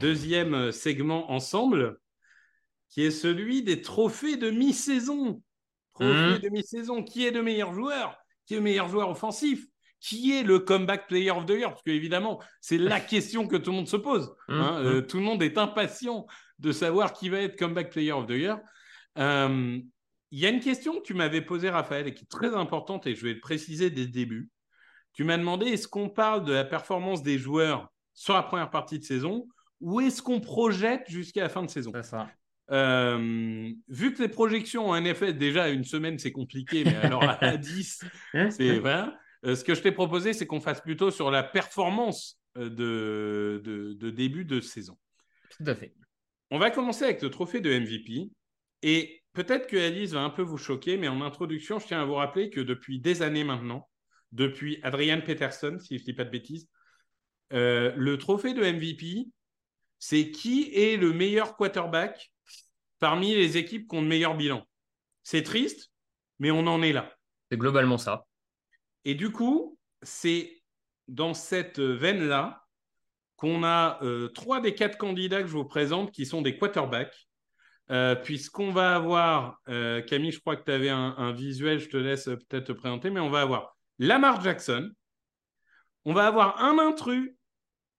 Deuxième segment ensemble, qui est celui des trophées de mi-saison. Trophées Mhm. de mi-saison. Qui est le meilleur joueur? Qui est le meilleur joueur offensif? Qui est le comeback player of the year? Parce que évidemment, c'est la question que tout le monde se pose. hein. Mhm. Euh, tout le monde est impatient de savoir qui va être comeback player of the year. Euh, Il y a une question que tu m'avais posée, Raphaël, et qui est très importante, et je vais le préciser dès le début. Tu m'as demandé est-ce qu'on parle de la performance des joueurs sur la première partie de saison ou est-ce qu'on projette jusqu'à la fin de saison? C'est ça. Euh, Vu que les projections en NFL, déjà une semaine c'est compliqué, mais alors à 10, c'est voilà. Euh, ce que je t'ai proposé, c'est qu'on fasse plutôt sur la performance euh, de, de, de début de saison. Tout à fait. On va commencer avec le trophée de MVP. Et peut-être que Alice va un peu vous choquer, mais en introduction, je tiens à vous rappeler que depuis des années maintenant, depuis Adrian Peterson, si je ne dis pas de bêtises, euh, le trophée de MVP, c'est qui est le meilleur quarterback parmi les équipes qui ont le meilleur bilan. C'est triste, mais on en est là. C'est globalement ça. Et du coup, c'est dans cette veine-là qu'on a euh, trois des quatre candidats que je vous présente qui sont des quarterbacks. Euh, Puisqu'on va avoir, euh, Camille, je crois que tu avais un, un visuel, je te laisse euh, peut-être te présenter, mais on va avoir Lamar Jackson, on va avoir un intrus,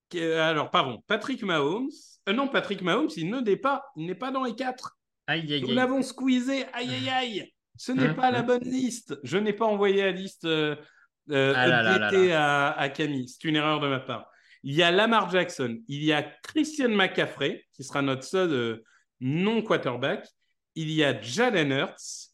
qui est- alors pardon, Patrick Mahomes. Euh, non, Patrick Mahomes, il ne n'est pas, il n'est pas dans les quatre. Aïe, aïe, Nous aïe. l'avons squeezé. Aïe, aïe, aïe. Ce n'est Hum, pas la hum. bonne liste. Je n'ai pas envoyé la liste Ah là là là updatée À, à Camille. C'est une erreur de ma part. Il y a Lamar Jackson. Il y a Christian McCaffrey, qui sera notre seul euh, non-quarterback. Il y a Jalen Hurts.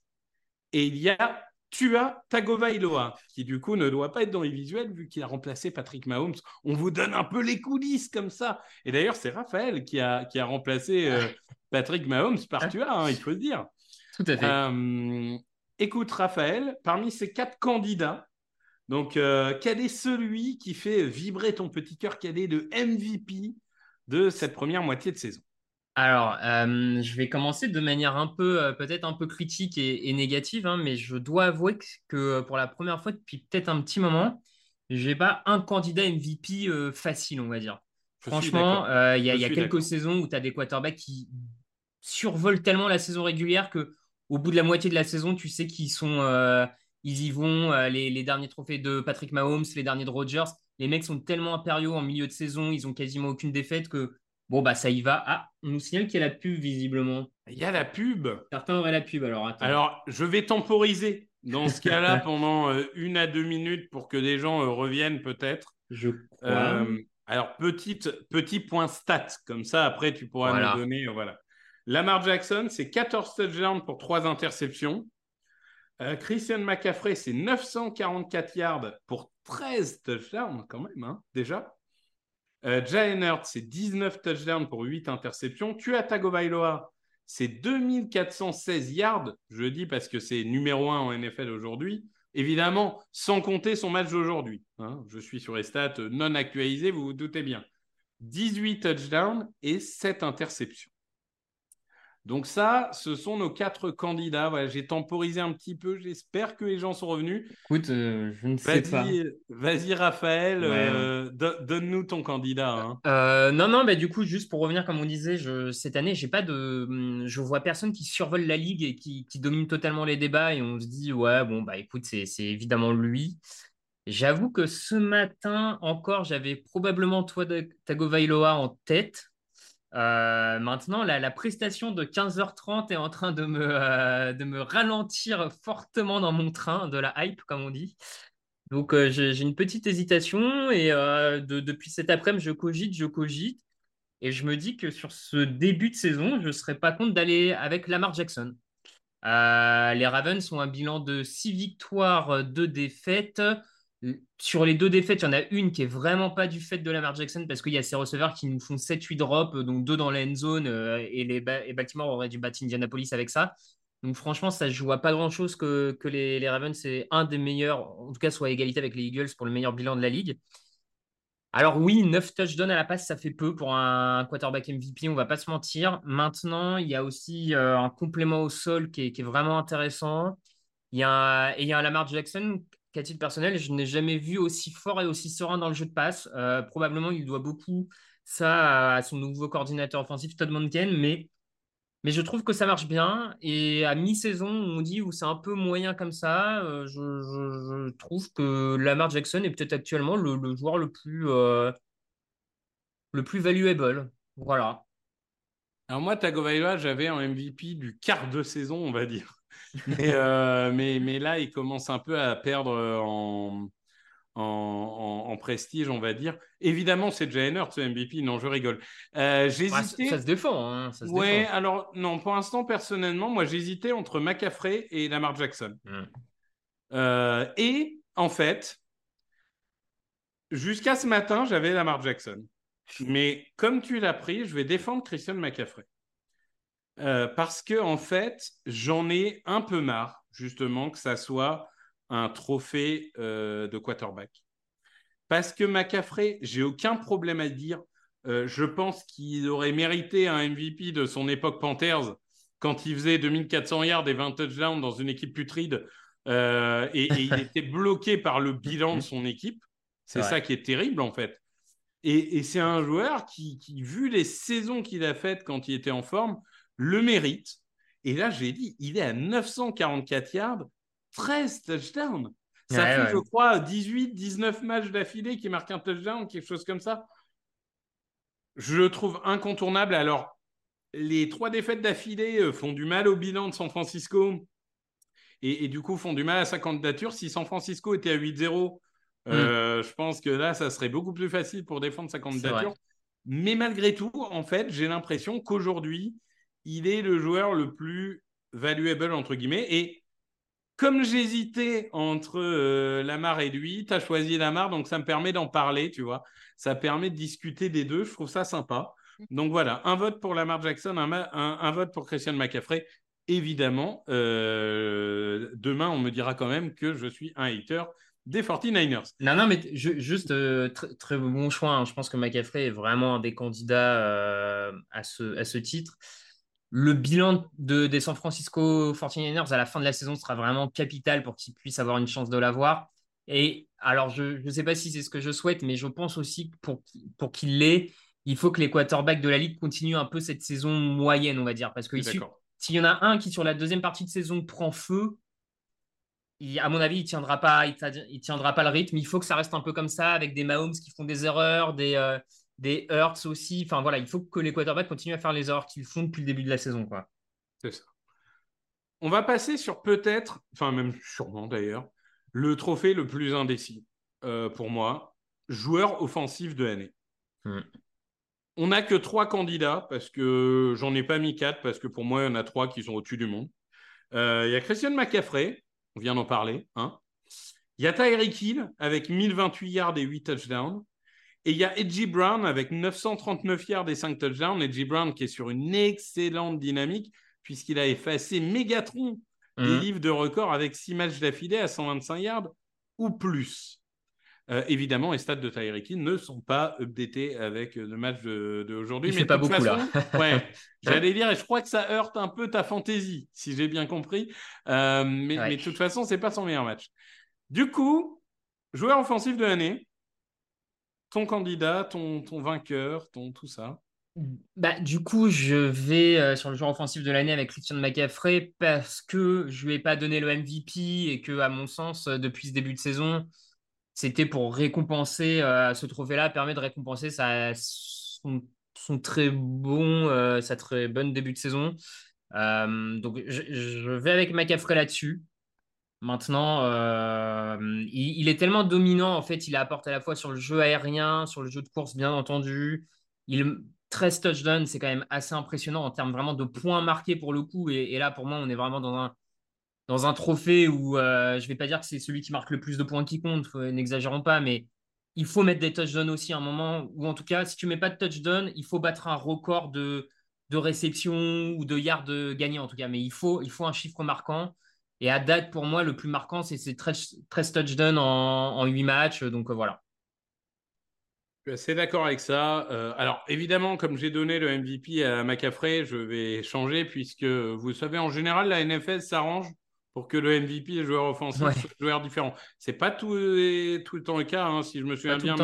Et il y a Tua Tagovailoa, qui du coup ne doit pas être dans les visuels vu qu'il a remplacé Patrick Mahomes. On vous donne un peu les coulisses comme ça. Et d'ailleurs, c'est Raphaël qui a, qui a remplacé euh, Patrick Mahomes par Tua, hein, il faut le dire. Tout à fait. Euh, écoute, Raphaël, parmi ces quatre candidats, donc euh, quel est celui qui fait vibrer ton petit cœur? Quel est le MVP de cette première moitié de saison? Alors, euh, je vais commencer de manière un peu, euh, peut-être un peu critique et, et négative, hein, mais je dois avouer que, que, euh, pour la première fois depuis peut-être un petit moment, j'ai pas un candidat MVP euh, facile, on va dire. Je Franchement, il y a, Je y quelques saisons où tu as des quarterbacks qui survolent tellement la saison régulière que au bout de la moitié de la saison, tu sais qu'ils sont, ils y vont. les, les derniers trophées de Patrick Mahomes, les derniers de Rodgers, les mecs sont tellement impériaux en milieu de saison, ils ont quasiment aucune défaite que bon bah ça y va. Ah, on nous signale qu'il y a la pub visiblement. Il y a la pub. Certains auraient la pub alors attends. Alors, je vais temporiser dans ce cas-là pendant euh, une à deux minutes pour que les gens euh, reviennent peut-être. je crois. Euh, alors, petite, petit point stat, comme ça, après, tu pourras Voilà. nous donner. voilà. Lamar Jackson, c'est 14 touchdowns pour 3 interceptions. Christian McCaffrey, c'est 944 yards pour 13 touchdowns, quand même, hein, déjà. Euh, Jalen Hurts, c'est 19 touchdowns pour 8 interceptions. Tua Tagovailoa, c'est 2416 yards. Je le dis parce que c'est numéro 1 en NFL aujourd'hui. Évidemment, sans compter son match d'aujourd'hui. hein. Je suis sur les stats non actualisées, vous vous doutez bien. 18 touchdowns et 7 interceptions. Donc ça, ce sont nos quatre candidats. Voilà, J'ai temporisé un petit peu. J'espère que les gens sont revenus. Écoute, euh, je ne sais pas. Vas-y, Raphaël, Ouais. euh, do- donne-nous ton candidat. hein. Euh, non, non, bah, du coup, juste pour revenir, comme on disait, je, cette année, j'ai pas de, hum, je vois personne qui survole la ligue et qui, qui domine totalement les débats et on se dit, ouais, bon, bah écoute, c'est, c'est évidemment lui. J'avoue que ce matin encore, j'avais probablement toi Tagovailoa en tête. Euh, maintenant, la, prestation de 15h30 est en train de me, euh, de me ralentir fortement dans mon train, de la hype, comme on dit. Donc, euh, j'ai une petite hésitation et de- depuis cet après-midi, je cogite, je cogite. Et je me dis que sur ce début de saison, je ne serais pas contre d'aller avec Lamar Jackson. Les Ravens ont un bilan de 6 victoires, 2 défaites. Sur les deux défaites, il y en a une qui est vraiment pas du fait de Lamar Jackson parce qu'il y a ces receveurs qui nous font 7-8 drops, donc deux dans la end zone euh, et, les et Baltimore aurait dû battre Indianapolis avec ça. Donc franchement, ça ne joue pas grand-chose que, que les, Ravens, c'est un des meilleurs, en tout cas soit à égalité avec les Eagles pour le meilleur bilan de la ligue. Alors oui, 9 touchdowns à la passe, ça fait peu pour un quarterback MVP, on va pas se mentir. Maintenant, il y a aussi euh, un complément au sol qui est, vraiment intéressant. Il y, a il y a un Lamar Jackson qu'à titre personnel, je n'ai jamais vu aussi fort et aussi serein dans le jeu de passe. Euh, probablement, il doit beaucoup ça à son nouveau coordinateur offensif, Todd Monken, mais mais je trouve que ça marche bien. Et à mi-saison, on dit où c'est un peu moyen comme ça, euh, je, trouve que Lamar Jackson est peut-être actuellement le, joueur le plus, euh, le plus valuable. Voilà. Alors moi, Tagovailoa, j'avais un MVP du quart de saison, on va dire. Mais, euh, mais, mais, là, il commence un peu à perdre en, en, prestige, on va dire. Évidemment, c'est Jalen ce MVP. Non, je rigole. Euh, j'hésitais. ça, se défend. Hein, ouais, alors non, pour l'instant, personnellement, moi, j'hésitais entre McCaffrey et Lamar Jackson. Euh, et en fait, jusqu'à ce matin, j'avais Lamar Jackson. Mais comme tu l'as pris, je vais défendre Christian McCaffrey. Euh, parce que en fait, j'en ai un peu marre, justement, que ça soit un trophée euh, de quarterback. Parce que McCaffrey, j'ai aucun problème à dire. Euh, je pense qu'il aurait mérité un MVP de son époque Panthers quand il faisait 2400 yards et 20 touchdowns dans une équipe putride et, il était bloqué par le bilan de son équipe. C'est ça qui est terrible en fait. Et, c'est un joueur qui, qui, vu les saisons qu'il a faites quand il était en forme, le mérite. Et là, j'ai dit, il est à 944 yards 13 touchdowns. Ça fait, je crois, 18, 19 matchs d'affilée qui marquent un touchdown, quelque chose comme ça. Je le trouve incontournable. Alors, les trois défaites d'affilée euh, font du mal au bilan de San Francisco et, du coup font du mal à sa candidature. Si San Francisco était à 8-0, euh, mm. je pense que là, ça serait beaucoup plus facile pour défendre sa candidature. Mais malgré tout, en fait, j'ai l'impression qu'aujourd'hui, il est le joueur le plus valuable, entre guillemets. Et comme j'hésitais entre euh, Lamar et lui, tu as choisi Lamar, donc ça me permet d'en parler, tu vois. Ça permet de discuter des deux, je trouve ça sympa. Donc voilà, un vote pour Lamar Jackson, un, vote pour Christian McCaffrey. Évidemment, euh, demain, on me dira quand même que je suis un hater des 49ers. Non, non, mais juste euh, très bon choix. Hein. Je pense que McCaffrey est vraiment un des candidats à, ce, à ce titre le bilan de, des San Francisco 49ers à la fin de la saison sera vraiment capital pour qu'ils puissent avoir une chance de l'avoir. Et alors, je ne sais pas si c'est ce que je souhaite, mais je pense aussi que pour, pour qu'il l'ait, il faut que les quarterbacks de la ligue continuent un peu cette saison moyenne, on va dire. Parce que s'il y en a un qui, sur la deuxième partie de saison, prend feu, à mon avis, il ne tiendra, pas, il, tiendra pas le rythme. Il faut que ça reste un peu comme ça, avec des Mahomes qui font des erreurs, des, euh, des Hurts aussi. Enfin voilà, il faut que les quarterbacks continuent à faire les erreurs qu'ils font depuis le début de la saison. Quoi. C'est ça. On va passer sur peut-être, enfin même sûrement d'ailleurs, le trophée le plus indécis euh, pour moi, joueur offensif de l'année. Hmm. On n'a que trois candidats parce que j'en ai pas mis quatre parce que pour moi, il y en a trois qui sont au-dessus du monde. Euh, il y a Christian McCaffrey, on vient d'en parler. Hein. Il y a Tyreek Hill avec 1028 yards et 8 touchdowns. Et il y a Edgy Brown avec 939 yards et 5 touchdowns. Edgy Brown qui est sur une excellente dynamique puisqu'il a effacé Megatron des mhm. livres de record avec 6 matchs d'affilée à 125 yards ou plus. Euh, évidemment, les stats de Tyreek Hill ne sont pas updatés avec le match d'aujourd'hui. mais pas beaucoup façon, là. ouais, j'allais dire, et je crois que ça heurte un peu ta fantaisie, si j'ai bien compris. Euh, mais, mais, de toute façon, c'est pas son meilleur match. Du coup, joueur offensif de l'année, ton candidat, ton, vainqueur, ton tout ça bah, du coup, je vais euh, sur le joueur offensif de l'année avec Christian McCaffrey parce que je lui ai pas donné le MVP et que, à mon sens, euh, depuis ce début de saison, c'était pour récompenser euh, ce trophée-là, permet de récompenser sa, son, très bon, sa très bonne début de saison. donc, je, je, vais avec McCaffrey là-dessus. Maintenant, euh, il, est tellement dominant, en fait, il apporte à la fois sur le jeu aérien, sur le jeu de course, bien entendu. Il, 13 touchdowns, c'est quand même assez impressionnant en termes vraiment de points marqués pour le coup. Et, là, pour moi, on est vraiment dans un, dans un trophée où je ne vais pas dire que c'est celui qui marque le plus de points qui compte, n'exagérons pas, mais il faut mettre des touchdowns aussi à un moment, ou en tout cas, si tu mets pas de touchdown, il faut battre un record de, de réception ou de yards gagnés en tout cas. Mais il faut, il faut un chiffre marquant. Et à date, pour moi, le plus marquant, c'est ces 13, touchdowns en, en 8 matchs. Donc euh, voilà. Je suis assez d'accord avec ça. Euh, alors, évidemment, comme j'ai donné le MVP à McCaffrey, je vais changer puisque vous savez, en général, la NFL s'arrange pour que le MVP et le joueur offensif soient joueurs différents. C'est pas tout, tout le temps le cas. Hein. Si je me souviens bien,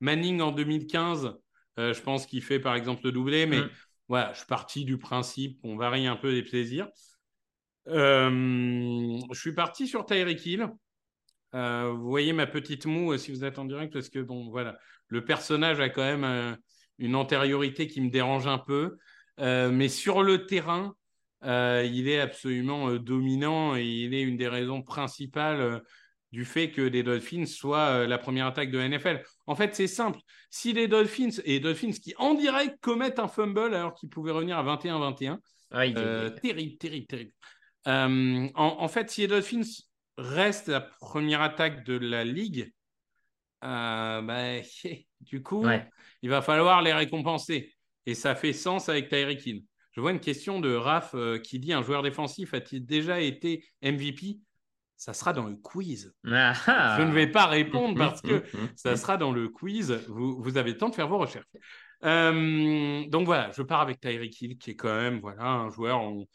Manning, en 2015, euh, je pense qu'il fait par exemple le doublé, mais mm. voilà, je suis parti du principe qu'on varie un peu les plaisirs. Euh, je suis parti sur Tyreek Hill. Euh, vous voyez ma petite moue euh, si vous êtes en direct, parce que bon, voilà, le personnage a quand même une antériorité qui me dérange un peu. mais sur le terrain, il est absolument dominant et il est une des raisons principales du fait que les Dolphins soient la première attaque de NFL. En fait, c'est simple. Si les Dolphins, et les Dolphins qui en direct commettent un fumble alors qu'ils pouvaient revenir à 21-21, terrible, terrible, terrible. Euh, en, fait, si les Dolphins restent la première attaque de la ligue, euh, bah, du coup, il va falloir les récompenser. Et ça fait sens avec Tyreek Hill. Je vois une question de Raph euh, qui dit un joueur défensif a-t-il déjà été MVP Ça sera dans le quiz. Ah Je ne vais pas répondre parce que ça sera dans le quiz. Vous, vous avez le temps de faire vos recherches. donc voilà, je pars avec Tyreek Hill qui est quand même voilà, un joueur on,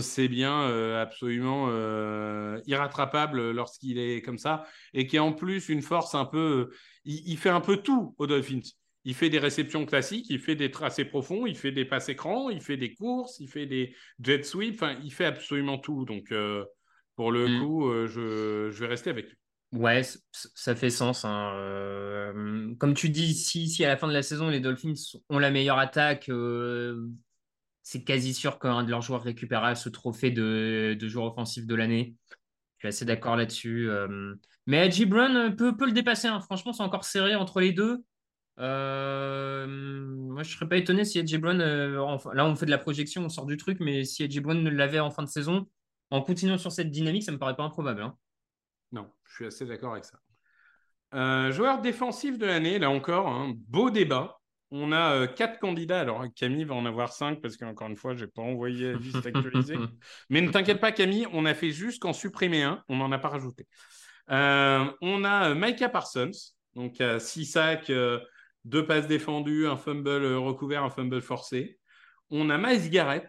sait bien, euh, absolument euh, irrattrapable lorsqu'il est comme ça, et qui est en plus une force un peu. Il, fait un peu tout aux Dolphins. Il fait des réceptions classiques, il fait des tracés profonds, il fait des passes écrans, il fait des courses, il fait des jet sweeps, enfin, il fait absolument tout. Donc, euh, pour le mm. coup, je, vais rester avec lui. Ouais, ça fait sens. Hein. comme tu dis, si, si à la fin de la saison, les Dolphins ont la meilleure attaque, c'est quasi sûr qu'un de leurs joueurs récupérera ce trophée de, joueur offensif de l'année. Je suis assez d'accord là-dessus. Euh. Mais Edgy Brown peut, le dépasser. Hein. Franchement, c'est encore serré entre les deux. Euh, moi, je ne serais pas étonné si Edgy Brown. Euh, là, on fait de la projection, on sort du truc, mais si Edgy Brown l'avait en fin de saison, en continuant sur cette dynamique, ça me paraît pas improbable. Hein. Non, je suis assez d'accord avec ça. joueur défensif de l'année, là encore, un beau débat. On a euh, quatre candidats. Alors, Camille va en avoir cinq parce qu'encore une fois, je n'ai pas envoyé la liste actualisée. Mais ne t'inquiète pas, Camille, on a fait juste qu'en supprimer un. On n'en a pas rajouté. Euh, on a euh, Micah Parsons, donc 6 sacs, 2 passes défendues, un fumble recouvert, un fumble forcé. On a Miles Garrett,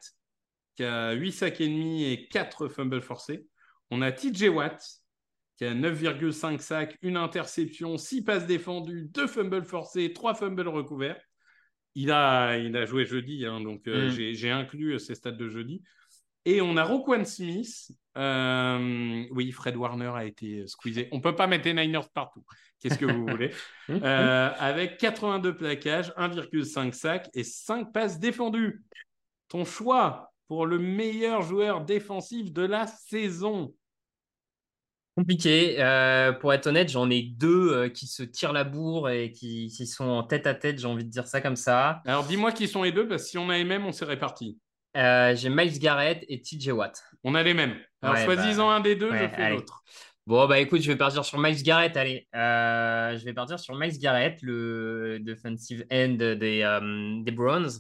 qui a 8 sacs et demi et 4 fumbles forcés. On a TJ Watt, qui a 9,5 sacs, une interception, 6 passes défendues, 2 fumbles forcés, 3 fumbles recouverts. Il a, il a joué jeudi, hein, donc euh, mm. j'ai inclus euh, ces stats de jeudi. Et on a Roquan Smith. Euh, oui, Fred Warner a été squeezé. On ne peut pas mettre les Niners partout. Qu'est-ce que vous voulez? Mm. Avec 82 plaquages, 1,5 sacs et 5 passes défendues. Ton choix pour le meilleur joueur défensif de la saison Compliqué. Euh, pour être honnête, j'en ai deux euh, qui se tirent la bourre et qui, sont en tête à tête, j'ai envie de dire ça comme ça. Alors dis-moi qui sont les deux, parce que si on a les mêmes, on s'est répartis. Euh, j'ai Miles Garrett et TJ Watt. On a les mêmes. Alors choisis-en bah, un des deux, je fais l'autre. Bon, bah écoute, je vais partir sur Miles Garrett. Allez, je vais partir sur Miles Garrett, le defensive end des, des Browns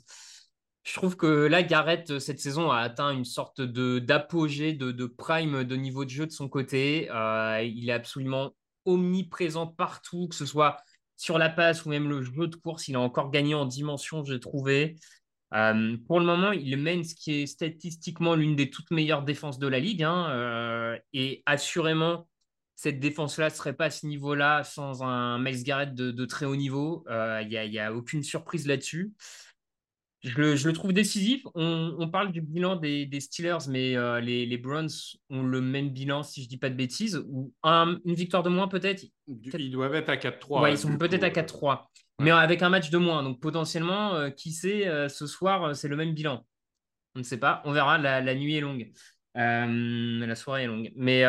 je trouve que là, Garrett, euh, cette saison, a atteint une sorte de d'apogée, de, prime de niveau de jeu de son côté. Euh, il est absolument omniprésent partout, que ce soit sur la passe ou même le jeu de course. Il a encore gagné en dimension, j'ai trouvé. Euh, pour le moment, il mène ce qui est statistiquement l'une des toutes meilleures défenses de la ligue. Hein, et assurément, cette défense-là ne serait pas à ce niveau-là sans un Miles Garrett de, très haut niveau. Il n'y a, aucune surprise là-dessus. Je le, trouve décisif. On, parle du bilan des, Steelers, mais euh, les, Browns ont le même bilan, si je ne dis pas de bêtises, ou une victoire de moins peut-être? ils doivent être à 4-3. Ouais, ils sont peut-être à 4-3, mais avec un match de moins. Donc potentiellement, euh, qui sait, euh, ce soir, c'est le même bilan? On ne sait pas, on verra, la, nuit est longue. la soirée est longue. Mais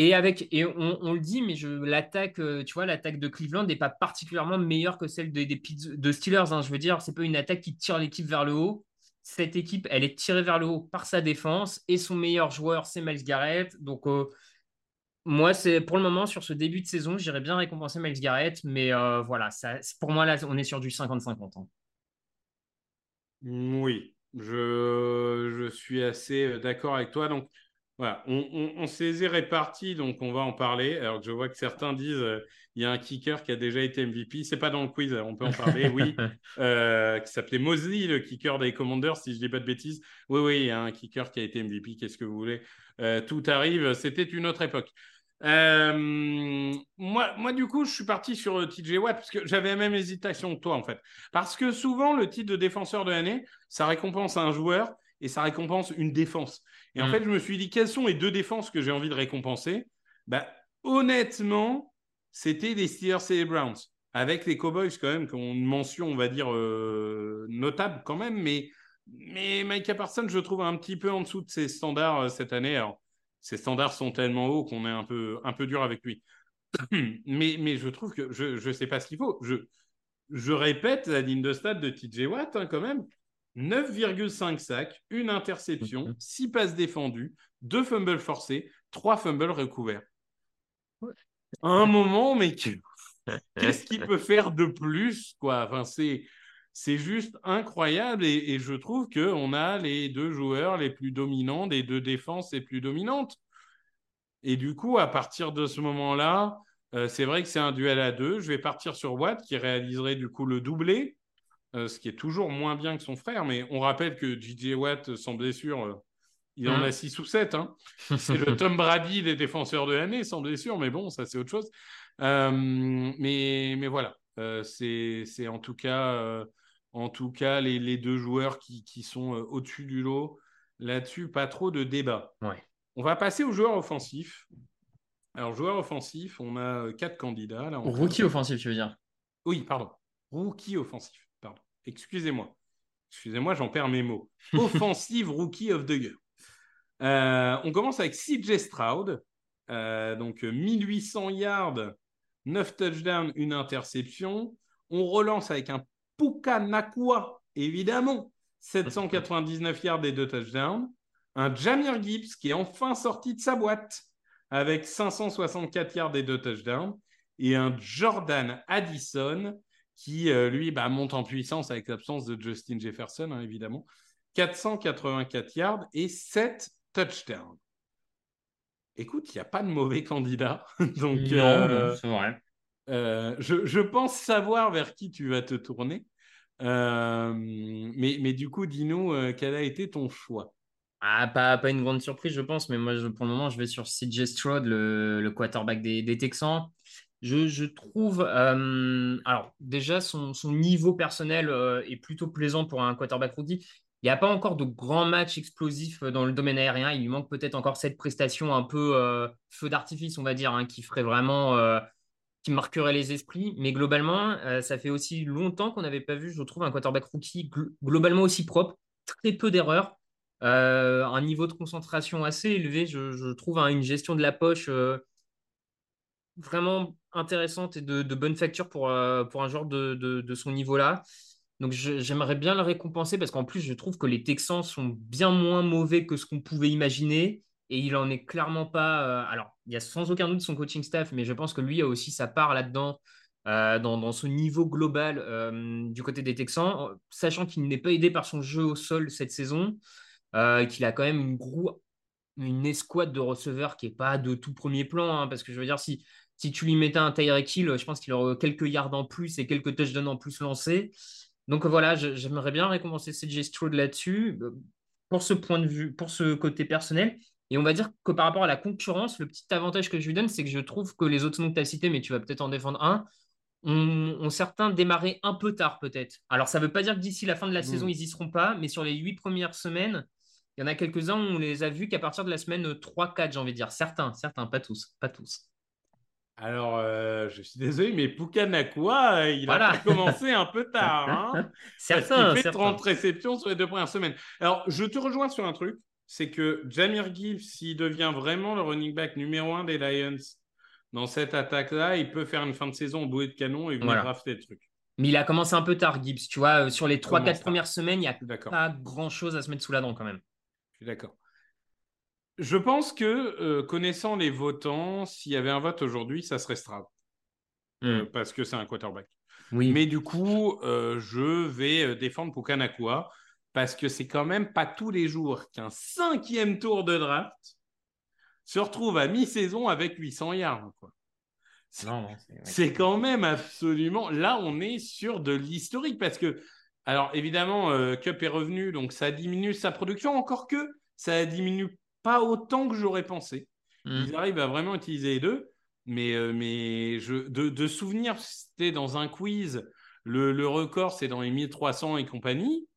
Et avec et on, le dit, mais l'attaque, euh, tu vois, l'attaque de Cleveland n'est pas particulièrement meilleure que celle des, de Steelers. Hein. je veux dire, c'est pas une attaque qui tire l'équipe vers le haut. Cette équipe, elle est tirée vers le haut par sa défense et son meilleur joueur, c'est Miles Garrett. Donc euh, moi, c'est pour le moment sur ce début de saison, j'irais bien récompenser Miles Garrett, mais euh, voilà, pour moi là, on est sur du 50-50. Hein. Oui, je, je suis assez d'accord avec toi. Donc voilà, on, on, s'est répartis, donc on va en parler. Alors que je vois que certains disent euh, il y a un kicker qui a déjà été MVP. C'est pas dans le quiz, on peut en parler, oui. Euh, qui s'appelait Mosley, le kicker des Commanders, si je dis pas de bêtises. Oui, oui, il y a un kicker qui a été MVP. Qu'est-ce que vous voulez euh, Tout arrive. C'était une autre époque. moi, moi, du coup, je suis parti sur TJ Watt parce que j'avais la même hésitation que toi, en fait. Parce que souvent, le titre de défenseur de l'année, ça récompense un joueur et ça récompense une défense. Et en mm. fait, je me suis dit, quelles sont les deux défenses que j'ai envie de récompenser? Bah, Honnêtement, c'était les Steelers et les Browns. Avec les Cowboys, quand même, qui ont une mention, on va dire, euh, notable quand même. Mais, mais Micah Parsons, je trouve un petit peu en dessous de ses standards euh, cette année. Alors, ses standards sont tellement hauts qu'on est un peu, un peu dur avec lui. mais, mais je trouve que je ne sais pas ce qu'il faut. Je, je répète la ligne de stade de TJ Watt, hein, quand même. 9,5 sacs, une interception, 6 mhm. passes défendues, 2 fumbles forcés, 3 fumbles recouverts. un moment, mais qu'est-ce qu'il peut faire de plus quoi? Enfin, c'est, c'est juste incroyable et, je trouve qu'on a les deux joueurs les plus dominants des deux défenses les plus dominantes. Et du coup, à partir de ce moment-là, euh, c'est vrai que c'est un duel à deux. Je vais partir sur Watt qui réaliserait du coup le doublé. Euh, ce qui est toujours moins bien que son frère. Mais on rappelle que JJ Watt, sans blessure, euh, il en mmh. a 6 ou 7. Hein. C'est le Tom Brady des défenseurs de l'année, sans blessure, mais bon, ça c'est autre chose. Euh, mais, mais voilà, c'est en tout cas, en tout cas les, les deux joueurs qui, qui sont au-dessus du lot. Là-dessus, pas trop de débat. Ouais. On va passer aux joueurs offensifs. Alors, joueurs offensifs, on a quatre candidats. Là, Rookie offensif, tu veux dire? Oui, pardon. Rookie offensif. Excusez-moi. Excusez-moi, j'en perds mes mots. Offensive Rookie of the Year. Euh, on commence avec CJ Stroud. Euh, donc 1800 yards, 9 touchdowns, une interception. On relance avec un Puka Nakua, évidemment. 799 yards et 2 touchdowns. Un Jamir Gibbs qui est enfin sorti de sa boîte avec 564 yards et 2 touchdowns. Et un Jordan Addison qui, euh, lui, bah, monte en puissance avec l'absence de Justin Jefferson, hein, évidemment. 484 yards et 7 touchdowns. Écoute, il n'y a pas de mauvais candidat. Donc, euh, c'est vrai. Euh, je, pense savoir vers qui tu vas te tourner. mais, mais, du coup, dis-nous, quel a été ton choix? Ah, pas, pas une grande surprise, je pense, mais moi, pour le moment, je vais sur CJ Stroud, le, le quarterback des, des Texans. Je, trouve, euh, alors déjà, son, niveau personnel euh, est plutôt plaisant pour un quarterback rookie. Il n'y a pas encore de grands matchs explosifs dans le domaine aérien. Il lui manque peut-être encore cette prestation un peu euh, feu d'artifice, on va dire, hein, qui ferait vraiment, qui marquerait les esprits. Mais globalement, ça fait aussi longtemps qu'on n'avait pas vu, je trouve, un quarterback rookie globalement aussi propre, très peu d'erreurs. un niveau de concentration assez élevé, je, trouve, hein, une gestion de la poche vraiment intéressante et de, bonne facture pour, euh, pour un joueur de, de, son niveau-là. Donc j'aimerais bien le récompenser parce qu'en plus, je trouve que les Texans sont bien moins mauvais que ce qu'on pouvait imaginer. Et il en est clairement pas. Euh, alors, il y a sans aucun doute son coaching staff, mais je pense que lui a aussi sa part là-dedans, euh, dans, ce niveau global du côté des Texans, sachant qu'il n'est pas aidé par son jeu au sol cette saison, qu'il a quand même une, une escouade de receveurs qui n'est pas de tout premier plan. Hein, parce que je veux dire, si si tu lui mettais un Tyreek Hill, je pense qu'il aurait quelques yards en plus et quelques touchdowns en plus lancés. Donc voilà, j'aimerais bien récompenser CJ Stroud là-dessus euh, pour ce point de vue, pour ce côté personnel. Et on va dire que par rapport à la concurrence, le petit avantage que je lui donne, c'est que je trouve que les autres noms que tu as cités, mais tu vas peut-être en défendre un, ont, certains démarré un peu tard peut-être. Alors ça ne veut pas dire que d'ici la fin de la saison, ils n'y seront pas, mais sur les huit premières semaines, il y en a quelques-uns où on les a vus qu'à partir de la semaine 3-4, j'ai envie de dire. Certains, certains, pas tous, pas tous. Alors, euh, je suis désolé, mais Pukanakua, euh, il a commencé un peu tard. Hein, certains, il fait 30 réceptions sur les deux premières semaines. Alors, je te rejoins sur un truc, c'est que Jamir Gibbs, s'il devient vraiment le running back numéro un des Lions dans cette attaque-là, il peut faire une fin de saison au bouée de canon et venir Voilà. drafter le truc. Mais il a commencé un peu tard, Gibbs. Tu vois, euh, sur les 3-4 Commence tard. premières semaines, il n'y a pas grand-chose à se mettre sous la dent quand même. Je suis d'accord. Je pense que, euh, connaissant les votants, s'il y avait un vote aujourd'hui, ça serait Stroud. Euh, parce que c'est un quarterback. Oui. Mais du coup, euh, je vais défendre Pukanakua parce que c'est quand même pas tous les jours qu'un cinquième tour de draft se retrouve à mi-saison avec 800 yards. quoi. C'est- Non, non, c'est- ouais. C'est quand même absolument. Là, on est sur de l'historique parce que, alors évidemment, euh, Cup est revenu, donc ça diminue sa production, encore que ça diminue pas autant que j'aurais pensé. Mm. Ils arrivent à vraiment utiliser les deux. Mais, euh, mais je, de, de souvenir, c'était dans un quiz, le, le record, c'est dans les 1300 et compagnie.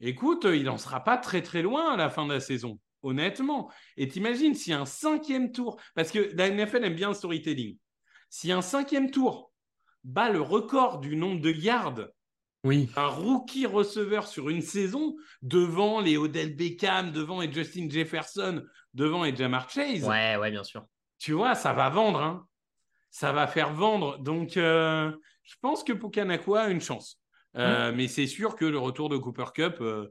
Écoute, il n'en sera pas très très loin à la fin de la saison, honnêtement. Et t'imagines, si un cinquième tour, parce que la NFL aime bien le storytelling, si un cinquième tour bat le record du nombre de yards Oui. un rookie receveur sur une saison devant les Odell Beckham, devant et Justin Jefferson, devant et Jamar Chase, Ouais, ouais, bien sûr. tu vois, ça va vendre. Hein. Ça va faire vendre. Donc, euh, je pense que Pukanakua a une chance. Euh, Mais c'est sûr que le retour de Cooper Cup euh,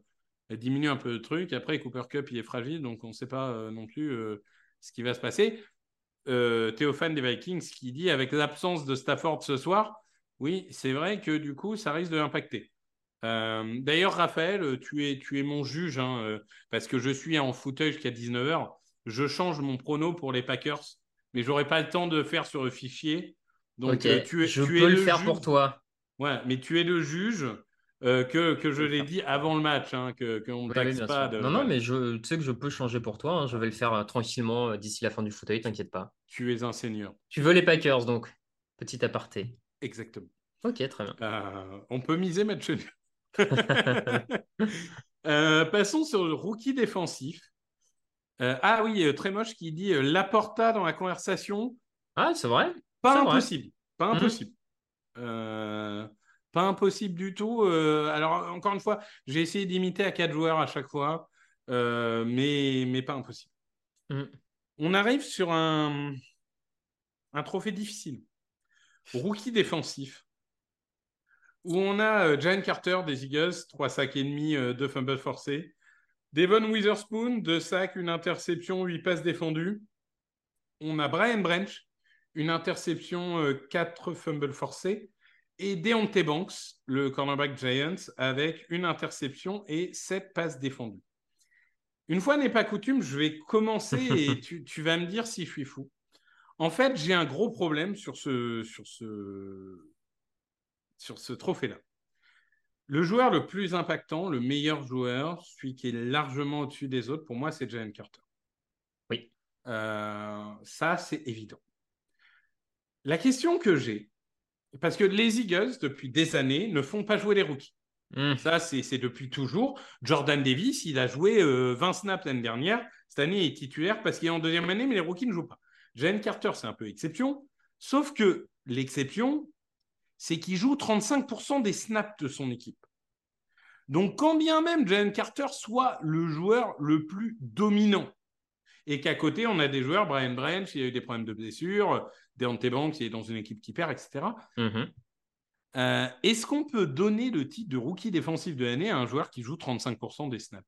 diminue un peu le truc. Après, Cooper Cup, il est fragile, donc on ne sait pas non plus ce qui va se passer. Théophane des Vikings qui dit avec l'absence de Stafford ce soir, oui, c'est vrai que du coup, ça risque de l'impacter. Euh, D'ailleurs, Raphaël, tu es, tu es mon juge, hein, euh, parce que je suis en fauteuil jusqu'à 19h. Je change mon prono pour les Packers, mais j'aurai pas le temps de faire sur le fichier. Donc, euh, tu es, je tu es peux le faire juge. pour toi. Ouais, mais tu es le juge euh, que, que je l'ai dit avant le match, hein, que qu'on ne Oui, taxe oui, bien pas. sûr. de- Non, non, mais je, tu sais que je peux changer pour toi. hein. Je vais le faire euh, tranquillement euh, d'ici la fin du fauteuil, t'inquiète pas. Tu es un seigneur. Tu veux les Packers, donc. Petit aparté. Exactement. Ok, très bien. Euh, on peut miser match nul. Euh, passons sur le rookie défensif. Euh, ah oui, très moche qui dit Laporta dans la conversation. Ah, c'est vrai Pas vrai. impossible. Pas Mhm. impossible. Pas impossible du tout. Alors, encore une fois, j'ai essayé d'imiter à quatre joueurs à chaque fois, mais, mais pas impossible. Mhm. On arrive sur un, un trophée difficile. Rookie défensif. Où on a euh, Jalen Carter des Eagles, 3 sacs et demi, 2 fumbles forcés. Devon Witherspoon, 2 sacs, une interception, 8 passes défendues. On a Brian Branch, une interception, 4 fumbles forcés. Et Deontay Banks, le cornerback Giants, avec une interception et 7 passes défendues. Une fois n'est pas coutume, je vais commencer et tu, tu vas me dire si je suis fou. En fait, j'ai un gros problème sur ce, sur ce, sur ce trophée-là. Le joueur le plus impactant, le meilleur joueur, celui qui est largement au-dessus des autres, pour moi, c'est Jalen Carter. Oui. Euh, ça, c'est évident. La question que j'ai, parce que les Eagles, depuis des années, ne font pas jouer les rookies. Hmm. Ça, c'est c'est depuis toujours. Jordan Davis, il a joué euh, 20 snaps l'année dernière. Cette année, il est titulaire parce qu'il est en deuxième année, mais les rookies ne jouent pas. Jalen Carter, c'est un peu exception. Sauf que l'exception, c'est qu'il joue 35% des snaps de son équipe. Donc, quand bien même Jalen Carter soit le joueur le plus dominant, et qu'à côté, on a des joueurs, Brian Branch, il a eu des problèmes de blessure, Deontay Banks, il est dans une équipe qui perd, etc. Mhm. Euh, Est-ce qu'on peut donner le titre de rookie défensif de l'année à un joueur qui joue 35% des snaps?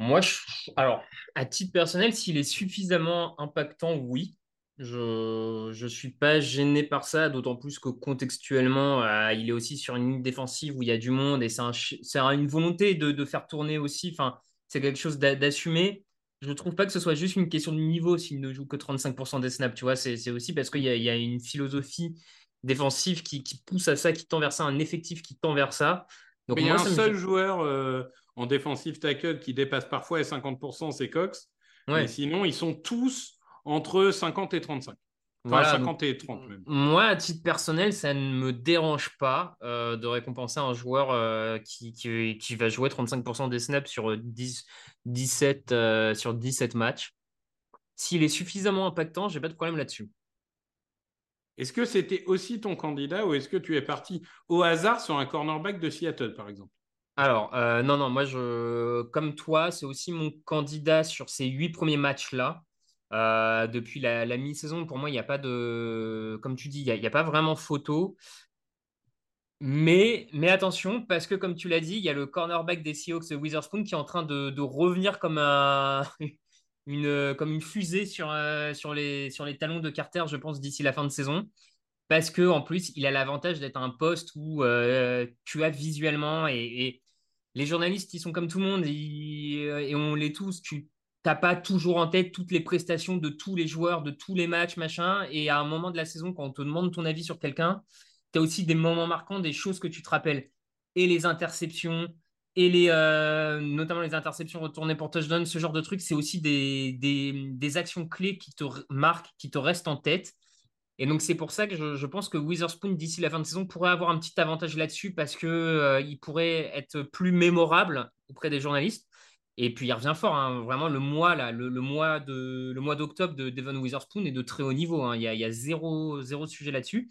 Moi, je... alors, à titre personnel, s'il est suffisamment impactant, oui. Je ne suis pas gêné par ça, d'autant plus que contextuellement, euh, il est aussi sur une ligne défensive où il y a du monde et c'est un une volonté de, de faire tourner aussi. Enfin, c'est quelque chose d'a- d'assumer. Je ne trouve pas que ce soit juste une question de niveau s'il ne joue que 35% des snaps. Tu vois, c'est aussi parce qu'il y y a une philosophie défensive qui, qui pousse à ça, qui tend vers ça, un effectif qui tend vers ça. Donc, Mais il y a un me seul joueur euh, en défensive tackle qui dépasse parfois les 50%, c'est Cox. Ouais. Mais sinon, ils sont tous entre 50 et 35. Enfin, Voilà, 50 et 30 même. Moi, à titre personnel, ça ne me dérange pas euh, de récompenser un joueur euh, qui, qui, qui va jouer 35% des snaps sur, 10, 17, euh, sur 17 matchs. S'il est suffisamment impactant, j'ai pas de problème là-dessus. Est-ce que c'était aussi ton candidat ou est-ce que tu es parti au hasard sur un cornerback de Seattle, par exemple? Alors, euh, non, non, moi, je, comme toi, c'est aussi mon candidat sur ces huit premiers matchs-là. Euh, depuis la, mi-saison, pour moi, il n'y a pas de. Comme tu dis, il n'y a, pas vraiment photo. Mais, attention, parce que comme tu l'as dit, il y a le cornerback des Seahawks Witherspoon qui est en train de, revenir comme, un, une, fusée sur, euh, sur les talons de Carter, je pense, d'ici la fin de saison parce que en plus, il a l'avantage d'être un poste où tu as visuellement et, les journalistes, ils sont comme tout le monde et, on les tous. Tu n'as pas toujours en tête toutes les prestations de tous les joueurs, de tous les matchs, machin. Et à un moment de la saison, quand on te demande ton avis sur quelqu'un, tu as aussi des moments marquants, des choses que tu te rappelles. Et les interceptions, et les, euh, notamment les interceptions retournées pour touchdown, ce genre de trucs, c'est aussi des, des, actions clés qui te marquent, qui te restent en tête. Et donc, c'est pour ça que je, pense que Witherspoon, d'ici la fin de saison, pourrait avoir un petit avantage là-dessus parce qu'il euh, pourrait être plus mémorable auprès des journalistes. Et puis, il revient fort. Hein. Vraiment, le mois, là, le, mois de, d'octobre de Devon Witherspoon est de très haut niveau. Hein. Il, y a, zéro, zéro sujet là-dessus.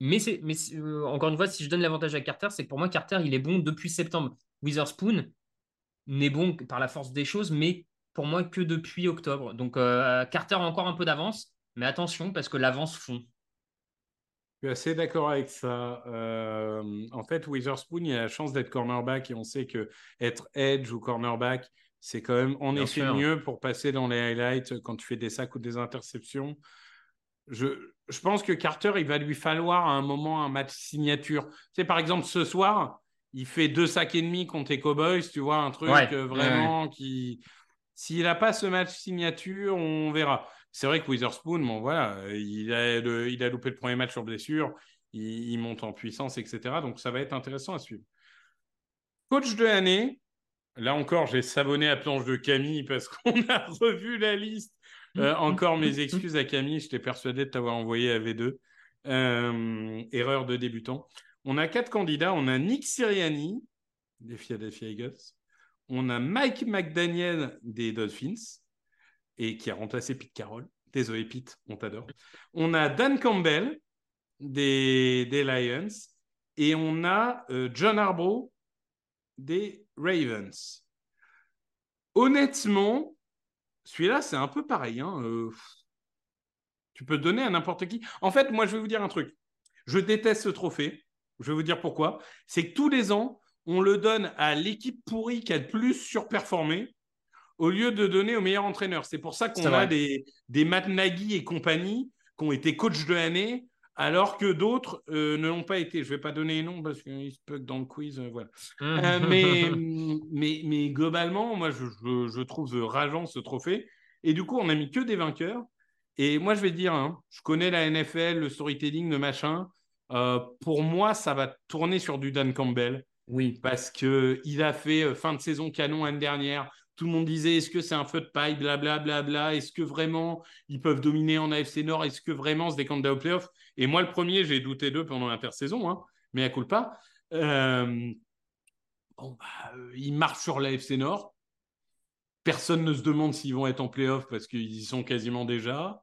Mais, mais euh, encore une fois, si je donne l'avantage à Carter, c'est que pour moi, Carter, il est bon depuis septembre. Witherspoon n'est bon par la force des choses, mais pour moi que depuis octobre. Donc, euh, Carter a encore un peu d'avance. Mais attention, parce que l'avance fond. Je suis assez d'accord avec ça. Euh, en fait, Witherspoon, il a la chance d'être cornerback et on sait que être edge ou cornerback, c'est quand même en effet mieux pour passer dans les highlights quand tu fais des sacs ou des interceptions. Je, je pense que Carter, il va lui falloir à un moment un match signature. Tu par exemple, ce soir, il fait deux sacs et demi contre les Cowboys, tu vois, un truc euh, vraiment qui. S'il n'a pas ce match signature, on verra. C'est vrai que Witherspoon, bon, voilà, il a, il a loupé le premier match sur blessure, il, monte en puissance, etc. Donc ça va être intéressant à suivre. Coach de l'année, là encore, j'ai savonné à planche de Camille parce qu'on a revu la liste. Euh, encore mes excuses à Camille, je t'ai persuadé de t'avoir envoyé à V2. Euh, erreur de débutant. On a quatre candidats. On a Nick Siriani des Philadelphia Eagles. On a Mike McDaniel des Dolphins et qui a remplacé Pete Carroll. Désolé Pete, on t'adore. On a Dan Campbell des, Lions et on a euh, John Harbaugh des Ravens. Honnêtement, celui-là, c'est un peu pareil. Hein, euh, tu peux donner à n'importe qui. En fait, moi, je vais vous dire un truc. Je déteste ce trophée. Je vais vous dire pourquoi. C'est que tous les ans, on le donne à l'équipe pourrie qui a le plus surperformé au lieu de donner au meilleur entraîneur. C'est pour ça qu'on a des, des Matt Nagy et compagnie qui ont été coachs de l'année, alors que d'autres euh, ne l'ont pas été. Je ne vais pas donner les noms parce qu'ils se dans le quiz. Euh, voilà. Euh, mais, mais, mais, globalement, moi, je, je, trouve rageant ce trophée. Et du coup, on n'a mis que des vainqueurs. Et moi, je vais dire, hein, je connais la NFL, le storytelling, le machin. pour moi, ça va tourner sur du Dan Campbell. Oui. Parce qu'il a fait fin de saison canon l'année dernière tout le monde disait est-ce que c'est un feu de paille, blablabla, bla, bla, est-ce que vraiment ils peuvent dominer en AFC Nord, est-ce que vraiment se candidats au playoff? Et moi, le premier, j'ai douté d'eux pendant l'intersaison, hein, mais à coup pas. Euh, bah, euh, ils marchent sur l'AFC Nord. Personne ne se demande s'ils vont être en playoff parce qu'ils y sont quasiment déjà.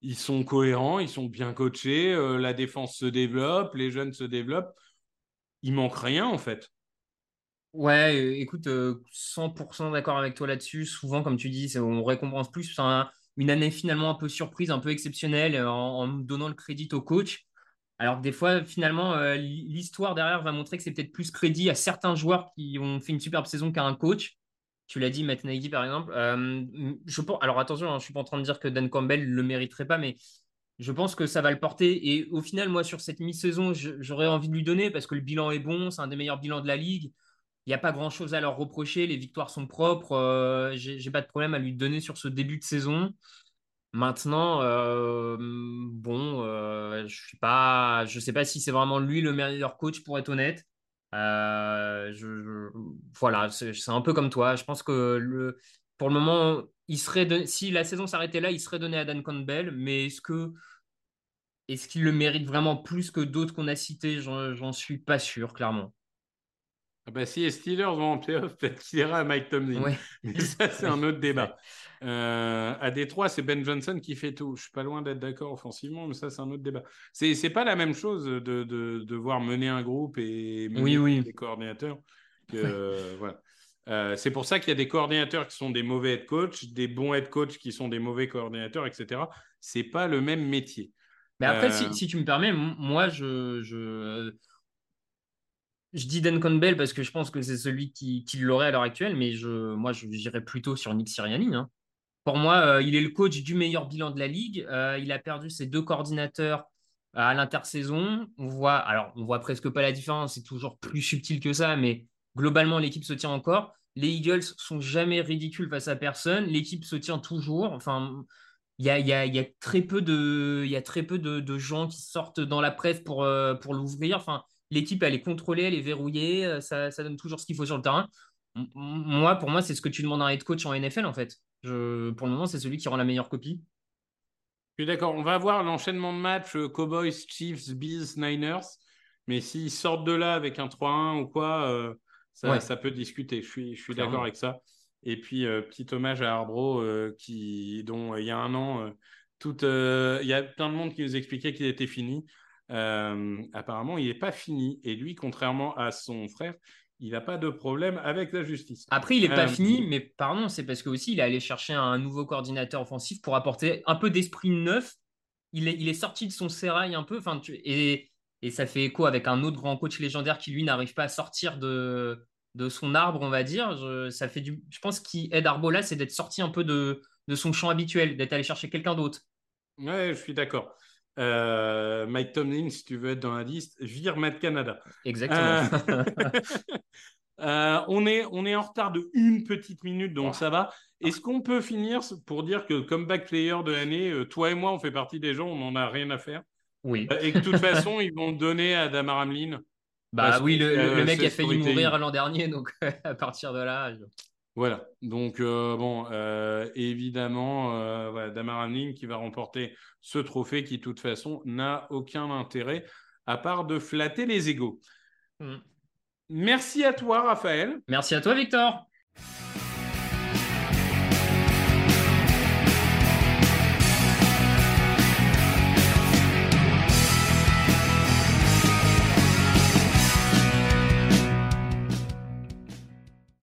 Ils sont cohérents, ils sont bien coachés, euh, la défense se développe, les jeunes se développent. Il manque rien en fait. Ouais, euh, écoute, 100% euh, d'accord avec toi là-dessus. Souvent, comme tu dis, on récompense plus une année finalement un peu surprise, un peu exceptionnelle, euh, en, donnant le crédit au coach. Alors que des fois, finalement, l'histoire derrière va montrer que c'est peut-être plus crédit à certains joueurs qui ont fait une superbe saison qu'à un coach. Tu l'as dit, Matt Nagy, par exemple. je pense, alors attention, hein, je ne suis pas en train de dire que Dan Campbell ne le mériterait pas, mais je pense que ça va le porter. Et au final, moi, sur cette mi-saison, j'aurais envie de lui donner parce que le bilan est bon, c'est un des meilleurs bilans de la ligue n'y a pas grand chose à leur reprocher. Les victoires sont propres. Euh, J'ai pas de problème à lui donner sur ce début de saison. Maintenant, euh, bon, euh, je suis pas, je sais pas si c'est vraiment lui le meilleur coach pour être honnête. Voilà, c'est un peu comme toi. Je pense que pour le moment, il serait si la saison s'arrêtait là, il serait donné à Dan Campbell. Mais est-ce que est-ce qu'il le mérite vraiment plus que d'autres qu'on a cités? J'en suis pas sûr, clairement. Ah bah, si les Steelers vont en playoff, peut-être qu'il ira à Mike Tomlin. Mais ça, c'est un autre débat. Euh, à Détroit, c'est Ben Johnson qui fait tout. Je suis pas loin d'être d'accord offensivement, mais ça, c'est un autre débat. C'est, c'est pas la même chose de, de, de voir mener un groupe et mener oui, oui. les coordinateurs. voilà. c'est pour ça qu'il y a des coordinateurs qui sont des mauvais head coach, des bons head coach qui sont des mauvais coordinateurs, etc. C'est pas le même métier. Mais après, si, tu me permets, moi, je, je, je dis Dan Campbell parce que je pense que c'est celui qui, l'aurait à l'heure actuelle, mais je, moi, je dirais plutôt sur Nick Sirianni. Hein. Pour moi, euh, il est le coach du meilleur bilan de la ligue. Euh, il a perdu ses deux coordinateurs à l'intersaison. On voit, alors, on voit presque pas la différence. C'est toujours plus subtil que ça, mais globalement, l'équipe se tient encore. Les Eagles sont jamais ridicules face à personne. L'équipe se tient toujours. Enfin, il y a, très peu de, y a très peu de, gens qui sortent dans la presse pour, euh, pour l'ouvrir. Enfin, l'équipe, elle est contrôlée, elle est verrouillée. Ça, ça donne toujours ce qu'il faut sur le terrain. Moi, pour moi, c'est ce que tu demandes à un head coach en NFL, en fait. Je, pour le moment, c'est celui qui rend la meilleure copie. Je suis d'accord. On va voir l'enchaînement de matchs euh, Cowboys, Chiefs, Bills, Niners. Mais s'ils sortent de là avec un 3-1 ou quoi, euh, ça, peut discuter. Je suis, je suis d'accord avec ça. Et puis, euh, petit hommage à Arbro, qui, dont il y a un an, tout, il y a plein de monde qui nous expliquait qu'il était fini. Apparemment, il n'est pas fini. Et lui, contrairement à son frère, il n'a pas de problème avec la justice. Après, il n'est pas euh, fini, mais pardon, c'est parce que aussi il est allé chercher un nouveau coordinateur offensif pour apporter un peu d'esprit neuf. Il est, il est sorti de son sérail un peu, enfin, et, et ça fait écho avec un autre grand coach légendaire qui lui n'arrive pas à sortir de, de son arbre, on va dire. Je, ça fait du, je pense qu'il aide Arbola, c'est d'être sorti un peu de, de son champ habituel, d'être allé chercher quelqu'un d'autre. Ouais, je suis d'accord. Euh, Mike Tomlin, si tu veux être dans la liste, vire Matt Canada. Exactement. Euh, euh, on, est, on est en retard de une petite minute, donc ça va. Est-ce qu'on peut finir pour dire que comeback player de l'année, toi et moi, on fait partie des gens, on n'en a rien à faire? Oui. et que de toute façon, ils vont donner à Damar Hamlin? Bah oui, le, mec a failli mourir l'an dernier, donc à partir de là. Voilà, donc euh, bon, euh, évidemment, euh, voilà, Damar qui va remporter ce trophée qui, de toute façon, n'a aucun intérêt à part de flatter les égaux. Mm. Merci à toi, Raphaël. Merci à toi, Victor.